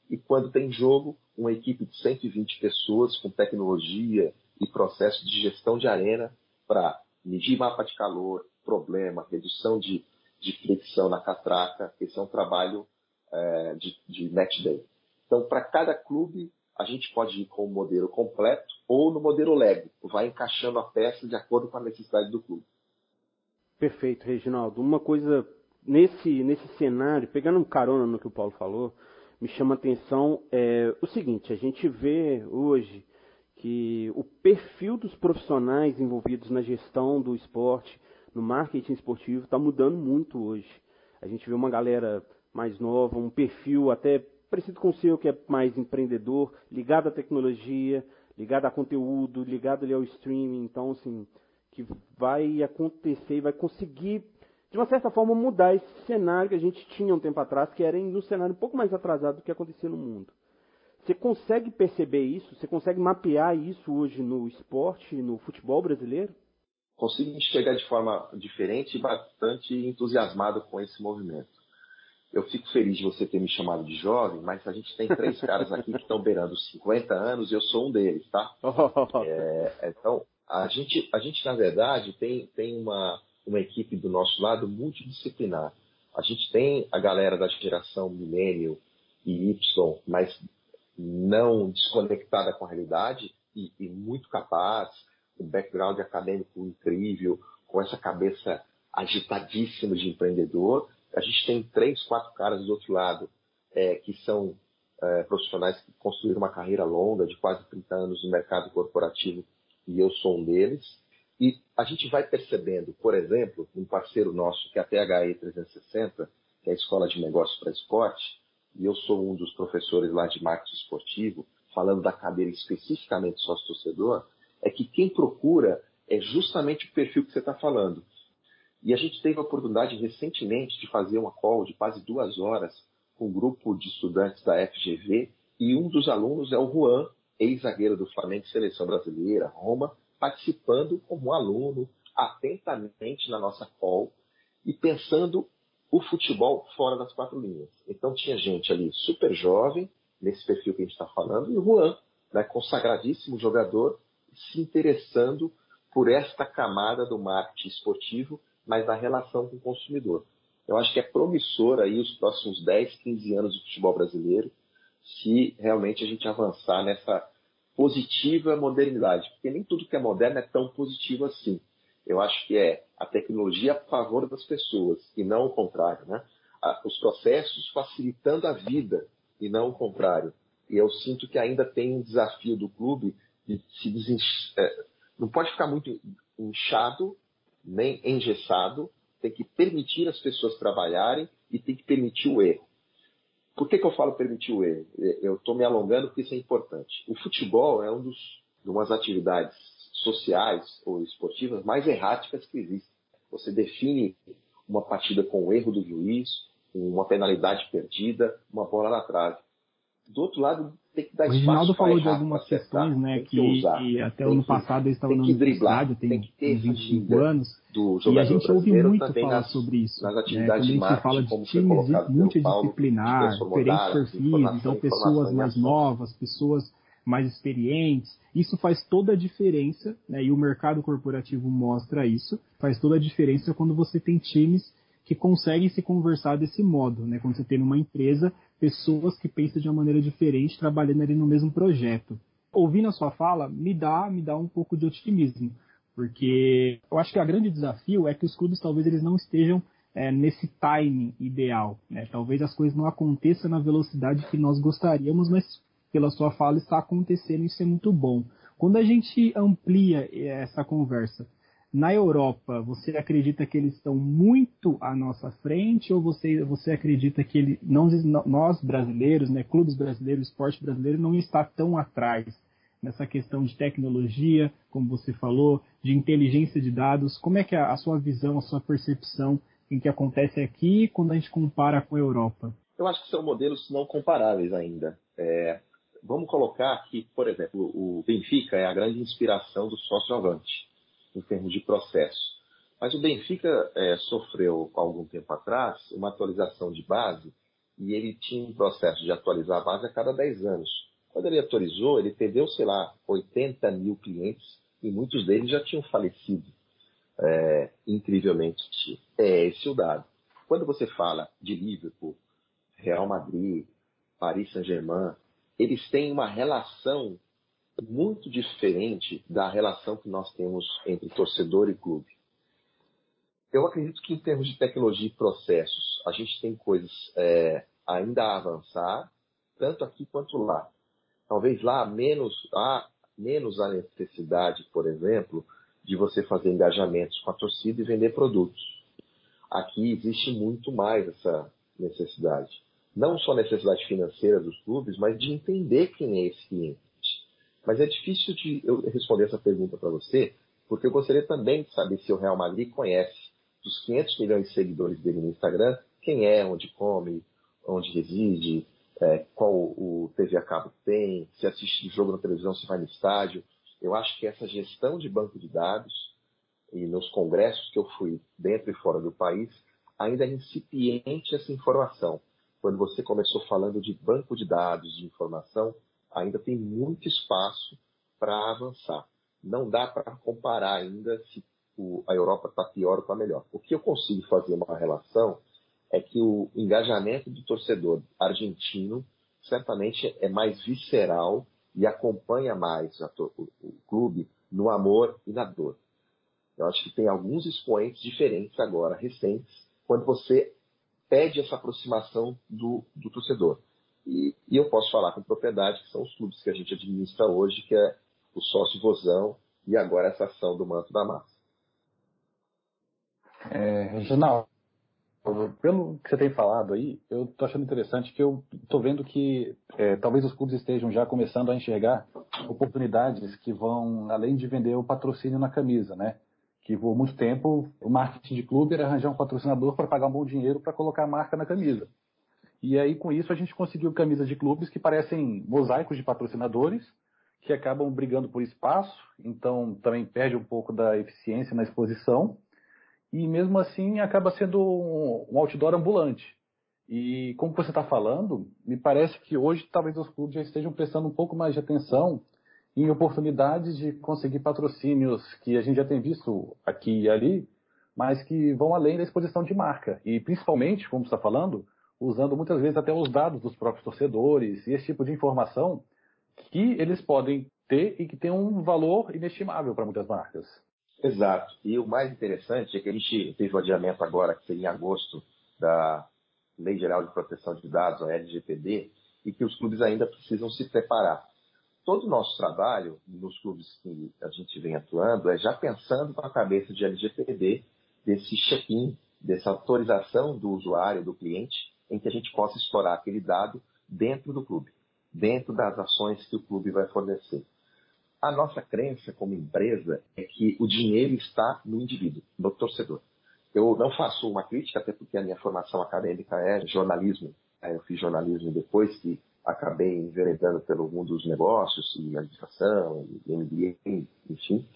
S4: e quando tem jogo, uma equipe de 120 pessoas com tecnologia e processo de gestão de arena para medir mapa de calor, problema, redução de, de fricção na catraca. Esse é um trabalho é, de, de match day. Então, para cada clube, a gente pode ir com o modelo completo ou no modelo Lego. Vai encaixando a peça de acordo com a necessidade do clube.
S1: Perfeito, Reginaldo. Uma coisa nesse, nesse cenário, pegando um carona no que o Paulo falou, me chama a atenção é, o seguinte: a gente vê hoje que o perfil dos profissionais envolvidos na gestão do esporte, no marketing esportivo, está mudando muito hoje. A gente vê uma galera mais nova, um perfil até parecido com o seu, que é mais empreendedor, ligado à tecnologia, ligado a conteúdo, ligado ali ao streaming. Então, assim, que vai acontecer e vai conseguir, de uma certa forma, mudar esse cenário que a gente tinha um tempo atrás, que era um cenário um pouco mais atrasado do que acontecia no mundo. Você consegue perceber isso? Você consegue mapear isso hoje no esporte, no futebol brasileiro?
S4: Consigo enxergar de forma diferente e bastante entusiasmado com esse movimento. Eu fico feliz de você ter me chamado de jovem, mas a gente tem três <laughs> caras aqui que estão beirando 50 anos e eu sou um deles, tá? <laughs> É, então, a gente, a gente, na verdade, tem, tem uma, uma equipe do nosso lado multidisciplinar. A gente tem a galera da geração milênio e Y, mas não desconectada com a realidade e, e muito capaz, um background acadêmico incrível, com essa cabeça agitadíssima de empreendedor. A gente tem três, quatro caras do outro lado é, que são é, profissionais que construíram uma carreira longa de quase 30 anos no mercado corporativo e eu sou um deles. E a gente vai percebendo, por exemplo, um parceiro nosso que é a THE 360, que é a Escola de Negócios para Esporte, e eu sou um dos professores lá de marketing esportivo, falando da cadeira especificamente sócio-torcedor, é que quem procura é justamente o perfil que você está falando. E a gente teve a oportunidade recentemente de fazer uma call de quase duas horas com um grupo de estudantes da FGV e um dos alunos é o Juan, ex-zagueiro do Flamengo Seleção Brasileira, Roma, participando como aluno atentamente na nossa call e pensando o futebol fora das quatro linhas. Então tinha gente ali super jovem, nesse perfil que a gente está falando, e o Juan, né, consagradíssimo jogador, se interessando por esta camada do marketing esportivo, mas da relação com o consumidor. Eu acho que é promissor aí os próximos 10, 15 anos do futebol brasileiro, se realmente a gente avançar nessa positiva modernidade. Porque nem tudo que é moderno é tão positivo assim. Eu acho que é a tecnologia a favor das pessoas e não o contrário, né? Os processos facilitando a vida e não o contrário. E eu sinto que ainda tem um desafio do clube de se. É, não pode ficar muito inchado nem engessado, tem que permitir as pessoas trabalharem e tem que permitir o erro. Por que, que eu falo permitir o erro? Eu estou me alongando porque isso é importante. O futebol é um dos, umas atividades sociais ou esportivas mais erráticas que existem. Você define uma partida com o erro do juiz, uma penalidade perdida, uma bola na trave. do outro lado tem que dar
S3: o Reginaldo falou de algumas questões, né, que, que, até o ano passado eles estavam no estádio, tem, tem, tem 25 anos, e a gente ouve muito falar nas, sobre isso. Nas atividades né? Quando a gente fala de times multidisciplinar, diferentes perfis, então pessoas mais novas, pessoas mais experientes, isso faz toda a diferença, né, e o mercado corporativo mostra isso, faz toda a diferença quando você tem times que conseguem se conversar desse modo, né? Quando você tem numa empresa pessoas que pensam de uma maneira diferente, trabalhando ali no mesmo projeto. Ouvindo a sua fala, me dá, me dá um pouco de otimismo, porque eu acho que o grande desafio é que os clubes talvez eles não estejam é, nesse timing ideal. Né? Talvez as coisas não aconteçam na velocidade que nós gostaríamos, mas pela sua fala está acontecendo e isso é muito bom. Quando a gente amplia essa conversa na Europa, você acredita que eles estão muito à nossa frente ou você, você acredita que ele, não, nós brasileiros, né, clubes brasileiros, esporte brasileiro, não está tão atrás nessa questão de tecnologia, como você falou, de inteligência de dados? Como é que é a, sua visão, a sua percepção em que acontece aqui quando a gente compara com a Europa?
S4: Eu acho que são modelos não comparáveis ainda. É, vamos colocar que, por exemplo, o Benfica é a grande inspiração do sócio avante em termos de processo. Mas o Benfica é, sofreu, algum tempo atrás, uma atualização de base e ele tinha um processo de atualizar a base a cada 10 anos. Quando ele atualizou, ele perdeu, sei lá, 80 mil clientes e muitos deles já tinham falecido. É, incrivelmente, é esse o dado. Quando você fala de Liverpool, Real Madrid, Paris Saint-Germain, eles têm uma relação muito diferente da relação que nós temos entre torcedor e clube. Eu acredito que em termos de tecnologia e processos, a gente tem coisas é, ainda a avançar, tanto aqui quanto lá. Talvez lá menos há menos a necessidade, por exemplo, de você fazer engajamentos com a torcida e vender produtos. Aqui existe muito mais essa necessidade. Não só a necessidade financeira dos clubes, mas de entender quem é esse cliente. Mas é difícil de eu responder essa pergunta para você, porque eu gostaria também de saber se o Real Madrid conhece dos 500 milhões de seguidores dele no Instagram, quem é, onde come, onde reside, é, qual o TV a cabo tem, se assiste jogo na televisão, se vai no estádio. Eu acho que essa gestão de banco de dados, e nos congressos que eu fui dentro e fora do país, ainda é incipiente essa informação. Quando você começou falando de banco de dados, de informação, ainda tem muito espaço para avançar. Não dá para comparar ainda se o, a Europa está pior ou está melhor. O que eu consigo fazer uma relação é que o engajamento do torcedor argentino certamente é mais visceral e acompanha mais o, o clube no amor e na dor. Eu acho que tem alguns expoentes diferentes agora, recentes, quando você pede essa aproximação do, do torcedor. E, e, eu posso falar com propriedade que são os clubes que a gente administra hoje, que é o sócio Vozão e agora essa ação do Manto da Massa.
S2: É, Reginaldo, pelo que você tem falado aí, eu estou achando interessante que eu estou vendo que é, talvez os clubes estejam já começando a enxergar oportunidades que vão além de vender o patrocínio na camisa, né? Que por muito tempo o marketing de clube era arranjar um patrocinador para pagar um bom dinheiro para colocar a marca na camisa. E aí, com isso, a gente conseguiu camisas de clubes que parecem mosaicos de patrocinadores, que acabam brigando por espaço, então também perde um pouco da eficiência na exposição, e mesmo assim acaba sendo um, outdoor ambulante. E como você está falando, me parece que hoje talvez os clubes já estejam prestando um pouco mais de atenção em oportunidades de conseguir patrocínios que a gente já tem visto aqui e ali, mas que vão além da exposição de marca. E principalmente, como você está falando, usando muitas vezes até os dados dos próprios torcedores e esse tipo de informação que eles podem ter e que tem um valor inestimável para muitas marcas.
S4: Exato. E o mais interessante é que a gente teve o adiamento agora, que seria em agosto, da Lei Geral de Proteção de Dados, a LGPD, e que os clubes ainda precisam se preparar. Todo o nosso trabalho nos clubes que a gente vem atuando é já pensando com a cabeça de LGPD, desse check-in, dessa autorização do usuário, do cliente, em que a gente possa explorar aquele dado dentro do clube, dentro das ações que o clube vai fornecer. A nossa crença como empresa é que o dinheiro está no indivíduo, no torcedor. Eu não faço uma crítica, até porque a minha formação acadêmica é jornalismo. Eu fiz jornalismo depois que acabei enveredando pelo mundo dos negócios e administração, e MBA, enfim.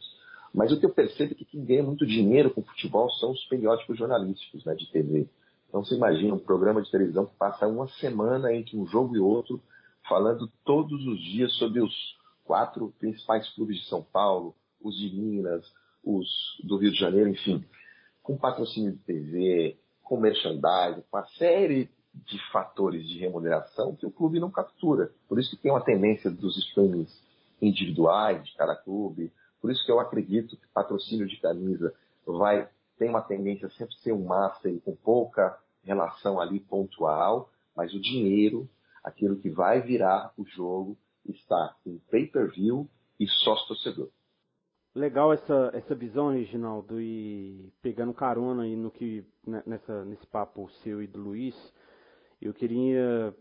S4: Mas o que eu percebo é que quem ganha muito dinheiro com futebol são os periódicos jornalísticos né, de TV. Então você imagina um programa de televisão que passa uma semana entre um jogo e outro, falando todos os dias sobre os quatro principais clubes de São Paulo, os de Minas, os do Rio de Janeiro, enfim, com patrocínio de TV, com merchandising, com uma série de fatores de remuneração que o clube não captura. Por isso que tem uma tendência dos streamings individuais de cada clube. Por isso que eu acredito que patrocínio de camisa vai tem uma tendência a sempre ser um master com pouca relação ali pontual, mas o dinheiro, aquilo que vai virar o jogo, está em pay-per-view e sócio-torcedor.
S1: Legal essa, essa visão, Reginaldo, e pegando carona aí no que, né, nessa, nesse papo seu e do Luiz, eu queria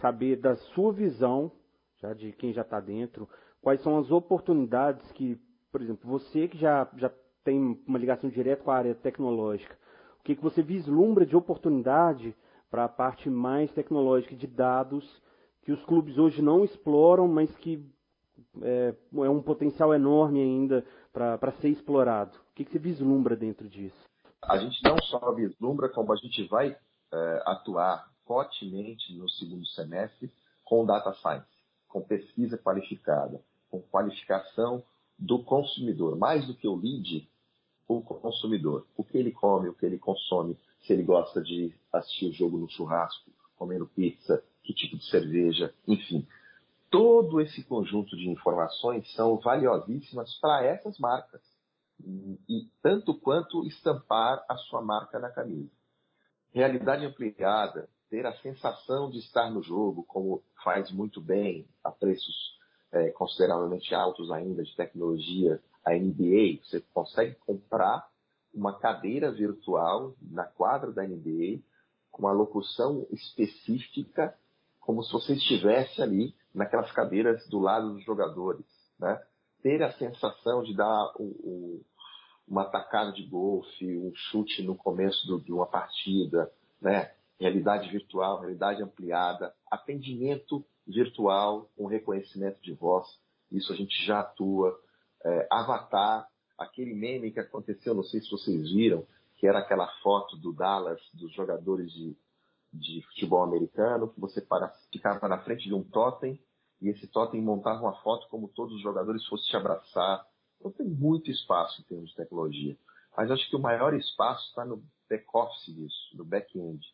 S1: saber da sua visão, já de quem já está dentro, quais são as oportunidades que, por exemplo, você que já, já tem uma ligação direta com a área tecnológica, o que, que você vislumbra de oportunidade para a parte mais tecnológica de dados que os clubes hoje não exploram, mas que é, é um potencial enorme ainda para ser explorado. O que, que você vislumbra dentro disso?
S4: A gente não só vislumbra, como a gente vai é, atuar fortemente no segundo semestre com data science, com pesquisa qualificada, com qualificação do consumidor. Mais do que o lead, o consumidor. O que ele come, o que ele consome, se ele gosta de assistir o jogo no churrasco, comendo pizza, que tipo de cerveja, enfim. Todo esse conjunto de informações são valiosíssimas para essas marcas. E, tanto quanto estampar a sua marca na camisa. Realidade ampliada, ter a sensação de estar no jogo, como faz muito bem a preços é, consideravelmente altos ainda de tecnologia, a NBA, você consegue comprar uma cadeira virtual na quadra da NBA com uma locução específica, como se você estivesse ali naquelas cadeiras do lado dos jogadores, né? Ter a sensação de dar um, um, uma tacada de golfe, um chute no começo do, de uma partida, né? realidade virtual, realidade ampliada, atendimento virtual com reconhecimento de voz, isso a gente já atua. É, avatar, aquele meme que aconteceu, não sei se vocês viram, que era aquela foto do Dallas, dos jogadores de, de futebol americano, que você para, ficava na frente de um totem e esse totem montava uma foto como todos os jogadores fossem te abraçar. Então tem muito espaço em termos de tecnologia. Mas acho que o maior espaço está no back-office disso, no back-end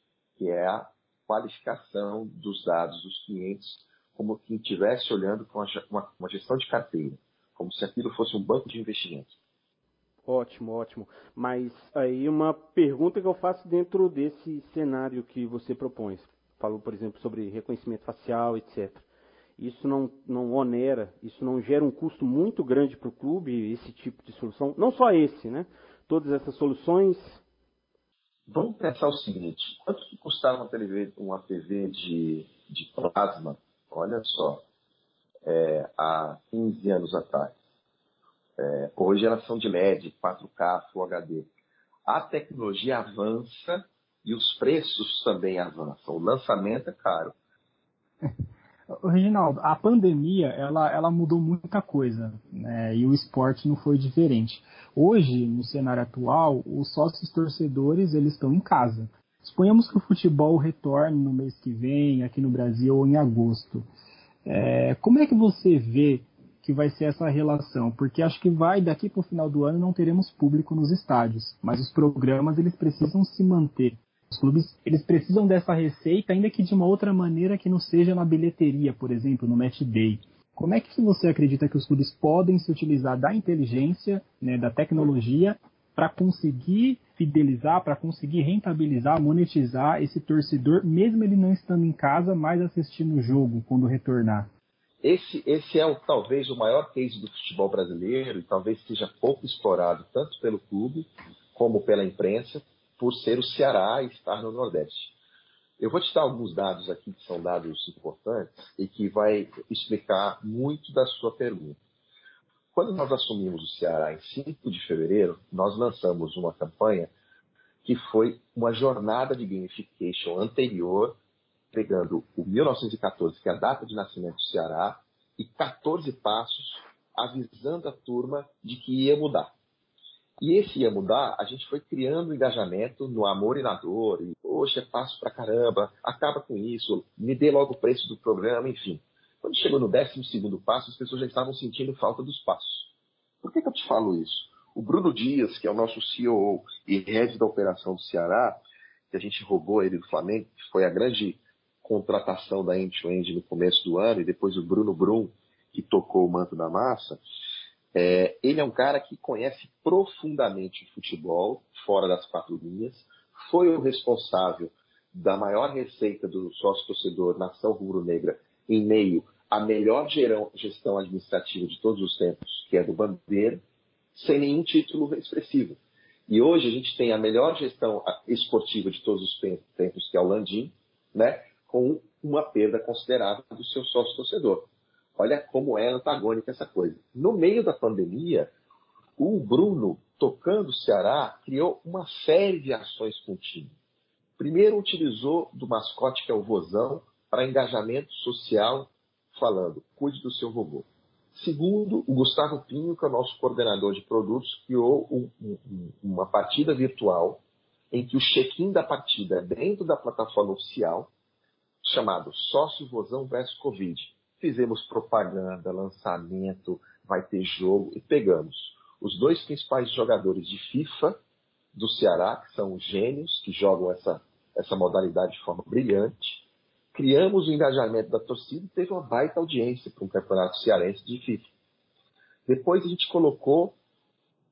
S4: que é a qualificação dos dados dos clientes, como quem estivesse olhando com uma, uma gestão de carteira, como se aquilo fosse um banco de investimento.
S1: Ótimo, ótimo. Mas aí uma pergunta que eu faço dentro desse cenário que você propõe. Falou, por exemplo, sobre reconhecimento facial, etc. Isso não, não onera, isso não gera um custo muito grande para o clube, esse tipo de solução? Não só esse, né? Todas essas soluções
S4: Vamos pensar o seguinte: quanto que custava uma TV, uma TV de, de plasma? Olha só, é, há 15 anos atrás. É, hoje elas são de LED, 4K, Full HD. A tecnologia avança e os preços também avançam. O lançamento é caro. <laughs>
S3: Reginaldo, a pandemia ela, ela mudou muita coisa né? e o esporte não foi diferente. Hoje, no cenário atual, os sócios torcedores eles estão em casa. Suponhamos que o futebol retorne no mês que vem, aqui no Brasil, ou em agosto. É, como é que você vê que vai ser essa relação? Porque acho que vai, daqui para o final do ano, não teremos público nos estádios, mas os programas eles precisam se manter. Os clubes eles precisam dessa receita, ainda que de uma outra maneira que não seja na bilheteria, por exemplo, no match day. Como é que você acredita que os clubes podem se utilizar da inteligência, né, da tecnologia, para conseguir fidelizar, para conseguir rentabilizar, monetizar esse torcedor, mesmo ele não estando em casa, mas assistindo o jogo quando retornar?
S4: Esse, esse é o, talvez o maior case do futebol brasileiro e talvez seja pouco explorado tanto pelo clube como pela imprensa, por ser o Ceará e estar no Nordeste. Eu vou te dar alguns dados aqui que são dados importantes e que vai explicar muito da sua pergunta. Quando nós assumimos o Ceará em 5 de fevereiro, nós lançamos uma campanha que foi uma jornada de gamification anterior pegando o 1914, que é a data de nascimento do Ceará, e 14 passos avisando a turma de que ia mudar. E esse ia mudar, a gente foi criando engajamento no amor e na dor. E, poxa, é pra caramba, acaba com isso, me dê logo o preço do programa, enfim. Quando chegou no 12 passo, as pessoas já estavam sentindo falta dos passos. Por que, que eu te falo isso? O Bruno Dias, que é o nosso CEO e head da operação do Ceará, que a gente roubou ele do Flamengo, que foi a grande contratação da End-to-End no começo do ano, e depois o Bruno Brum, que tocou o manto da massa, é, ele é um cara que conhece profundamente o futebol, fora das quatro linhas, foi o responsável da maior receita do sócio-torcedor Nação Rubro-Negra em meio à melhor gestão administrativa de todos os tempos, que é do Bandeira, sem nenhum título expressivo. E hoje a gente tem a melhor gestão esportiva de todos os tempos, que é o Landim, né, com uma perda considerável do seu sócio-torcedor. Olha como é antagônica essa coisa. No meio da pandemia, o Bruno, tocando o Ceará, criou uma série de ações com o time. Primeiro, utilizou do mascote, que é o Vozão, para engajamento social, falando: cuide do seu vovô. Segundo, o Gustavo Pinho, que é o nosso coordenador de produtos, criou um, um, uma partida virtual em que o check-in da partida é dentro da plataforma oficial, chamado Sócio Vozão vs Covid fizemos propaganda, lançamento, vai ter jogo e pegamos os dois principais jogadores de FIFA do Ceará, que são os gênios que jogam essa, essa modalidade de forma brilhante. Criamos o engajamento da torcida e teve uma baita audiência para um campeonato cearense de FIFA. Depois a gente colocou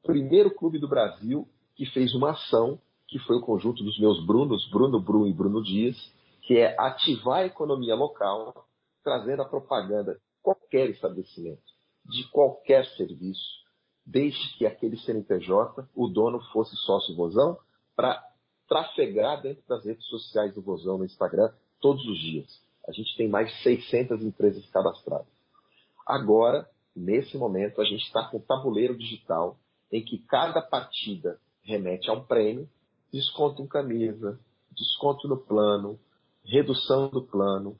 S4: o primeiro clube do Brasil que fez uma ação, que foi o conjunto dos meus Brunos, Bruno Brum e Bruno Dias, que é ativar a economia local trazendo a propaganda qualquer estabelecimento, de qualquer serviço, desde que aquele CNPJ, o dono fosse sócio Vozão, para trafegar dentro das redes sociais do Vozão no Instagram todos os dias. A gente tem mais de 600 empresas cadastradas. Agora, nesse momento, a gente está com um tabuleiro digital em que cada partida remete a um prêmio, desconto em camisa, desconto no plano, redução do plano,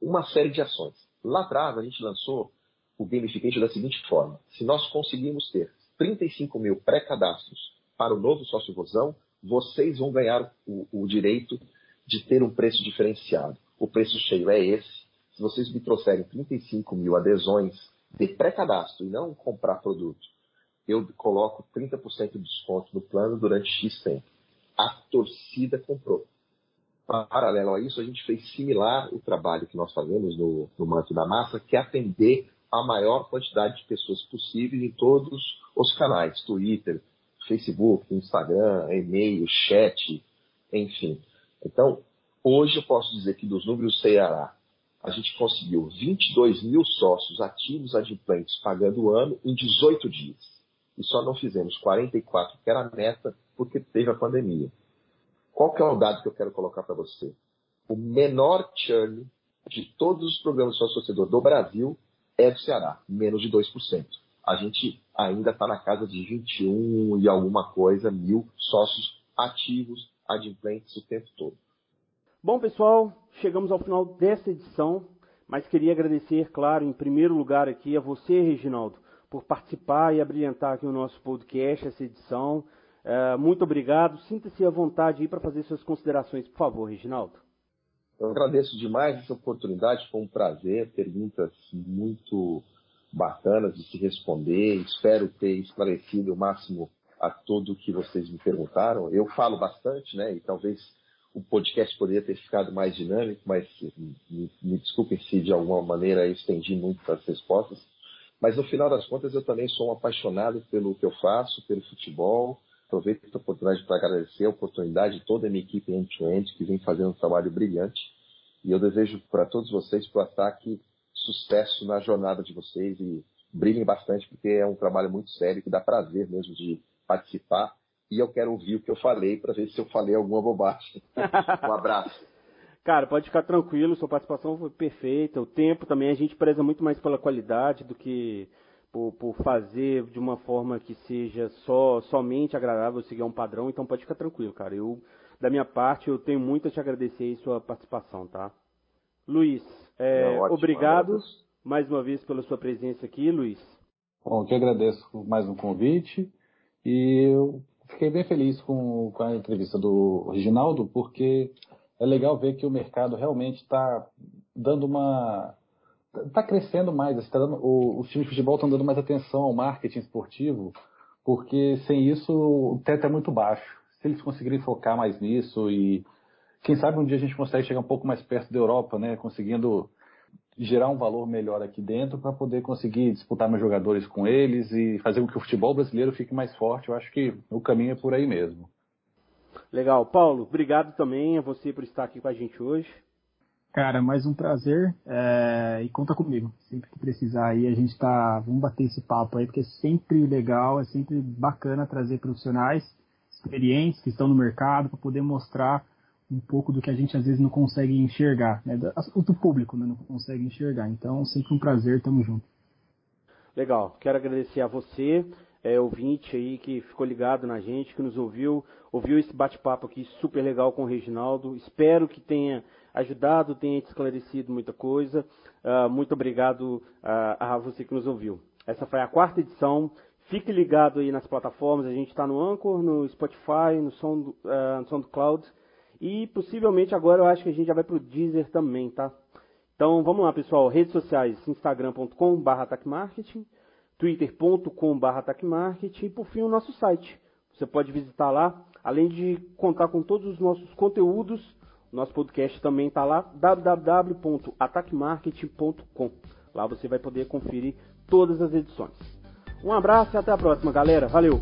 S4: uma série de ações. Lá atrás, a gente lançou o gamification da seguinte forma: se nós conseguirmos ter 35 mil pré-cadastros para o novo sócio Vozão, vocês vão ganhar o, o, direito de ter um preço diferenciado. O preço cheio é esse. Se vocês me trouxerem 35 mil adesões de pré-cadastro e não comprar produto, eu coloco 30% de desconto no plano durante X tempo. A torcida comprou paralelo a isso, a gente fez similar o trabalho que nós fazemos no, no Manto da Massa, que é atender a maior quantidade de pessoas possível em todos os canais, Twitter, Facebook, Instagram, e-mail, chat, enfim. Então, hoje eu posso dizer que dos números Ceará, a gente conseguiu 22 mil sócios ativos adimplentes pagando o ano em 18 dias. E só não fizemos 44, que era a meta, porque teve a pandemia. Qual que é o dado que eu quero colocar para você? O menor churn de todos os programas de sócio-torcedor do Brasil é do Ceará, menos de 2%. A gente ainda está na casa de 21 e alguma coisa mil sócios ativos, adimplentes o tempo todo.
S1: Bom, pessoal, chegamos ao final dessa edição, mas queria agradecer, claro, em primeiro lugar aqui a você, Reginaldo, por participar e abrilhantar aqui o nosso podcast, essa edição. É, muito obrigado. Sinta-se à vontade aí para fazer suas considerações, por favor, Reginaldo.
S4: Eu agradeço demais essa oportunidade, foi um prazer, perguntas muito bacanas de se responder. Espero ter esclarecido o máximo a tudo que vocês me perguntaram. Eu falo bastante, né? E talvez o podcast poderia ter ficado mais dinâmico, mas me, me desculpem se de alguma maneira eu estendi muito as respostas. Mas no final das contas eu também sou um apaixonado pelo que eu faço, pelo futebol Aproveito essa oportunidade para agradecer a oportunidade de toda a minha equipe end-to-end que vem fazendo um trabalho brilhante. E eu desejo para todos vocês, para o ataque, sucesso na jornada de vocês e brilhem bastante, porque é um trabalho muito sério que dá prazer mesmo de participar. E eu quero ouvir o que eu falei para ver se eu falei alguma bobagem. <laughs> um abraço.
S1: Cara, pode ficar tranquilo, sua participação foi perfeita. O tempo também, a gente preza muito mais pela qualidade do que por, por fazer de uma forma que seja só somente agradável, seguir um padrão, então pode ficar tranquilo, cara. Eu, da minha parte, eu tenho muito a te agradecer aí sua participação, tá? Luiz, é, ótimo, obrigado mais uma vez pela sua presença aqui, Luiz.
S2: Bom, eu que agradeço mais um convite e eu fiquei bem feliz com, com a entrevista do Reginaldo, porque é legal ver que o mercado realmente está dando uma. está crescendo mais, tá dando, o, os times de futebol estão dando mais atenção ao marketing esportivo, porque sem isso o teto é muito baixo. Se eles conseguirem focar mais nisso e quem sabe um dia a gente consegue chegar um pouco mais perto da Europa, né? Conseguindo gerar um valor melhor aqui dentro para poder conseguir disputar meus jogadores com eles e fazer com que o futebol brasileiro fique mais forte. Eu acho que o caminho é por aí mesmo.
S1: Legal. Paulo, obrigado também a você por estar aqui com a gente hoje.
S3: Cara, mais um prazer é... e conta comigo. Sempre que precisar aí, a gente tá. Vamos bater esse papo aí, porque é sempre legal, é sempre bacana trazer profissionais experientes que estão no mercado para poder mostrar um pouco do que a gente às vezes não consegue enxergar, né? do público né? não consegue enxergar. Então, sempre um prazer, tamo junto.
S1: Legal, quero agradecer a você, é, ouvinte aí que ficou ligado na gente, que nos ouviu, ouviu esse bate-papo aqui super legal com o Reginaldo. Espero que tenha ajudado, tenha esclarecido muita coisa. Uh, muito obrigado uh, a você que nos ouviu. Essa foi a quarta edição. Fique ligado aí nas plataformas. A gente está no Anchor, no Spotify, no, Sound, uh, no SoundCloud. E possivelmente agora eu acho que a gente já vai para o Deezer também, tá? Então vamos lá, pessoal. Redes sociais: instagram.com.br ataquemarketing, twitter.com.br ataquemarketing e por fim o nosso site. Você pode visitar lá, além de contar com todos os nossos conteúdos. Nosso podcast também está lá, www.ataquemarketing.com. Lá você vai poder conferir todas as edições. Um abraço e até a próxima, galera. Valeu!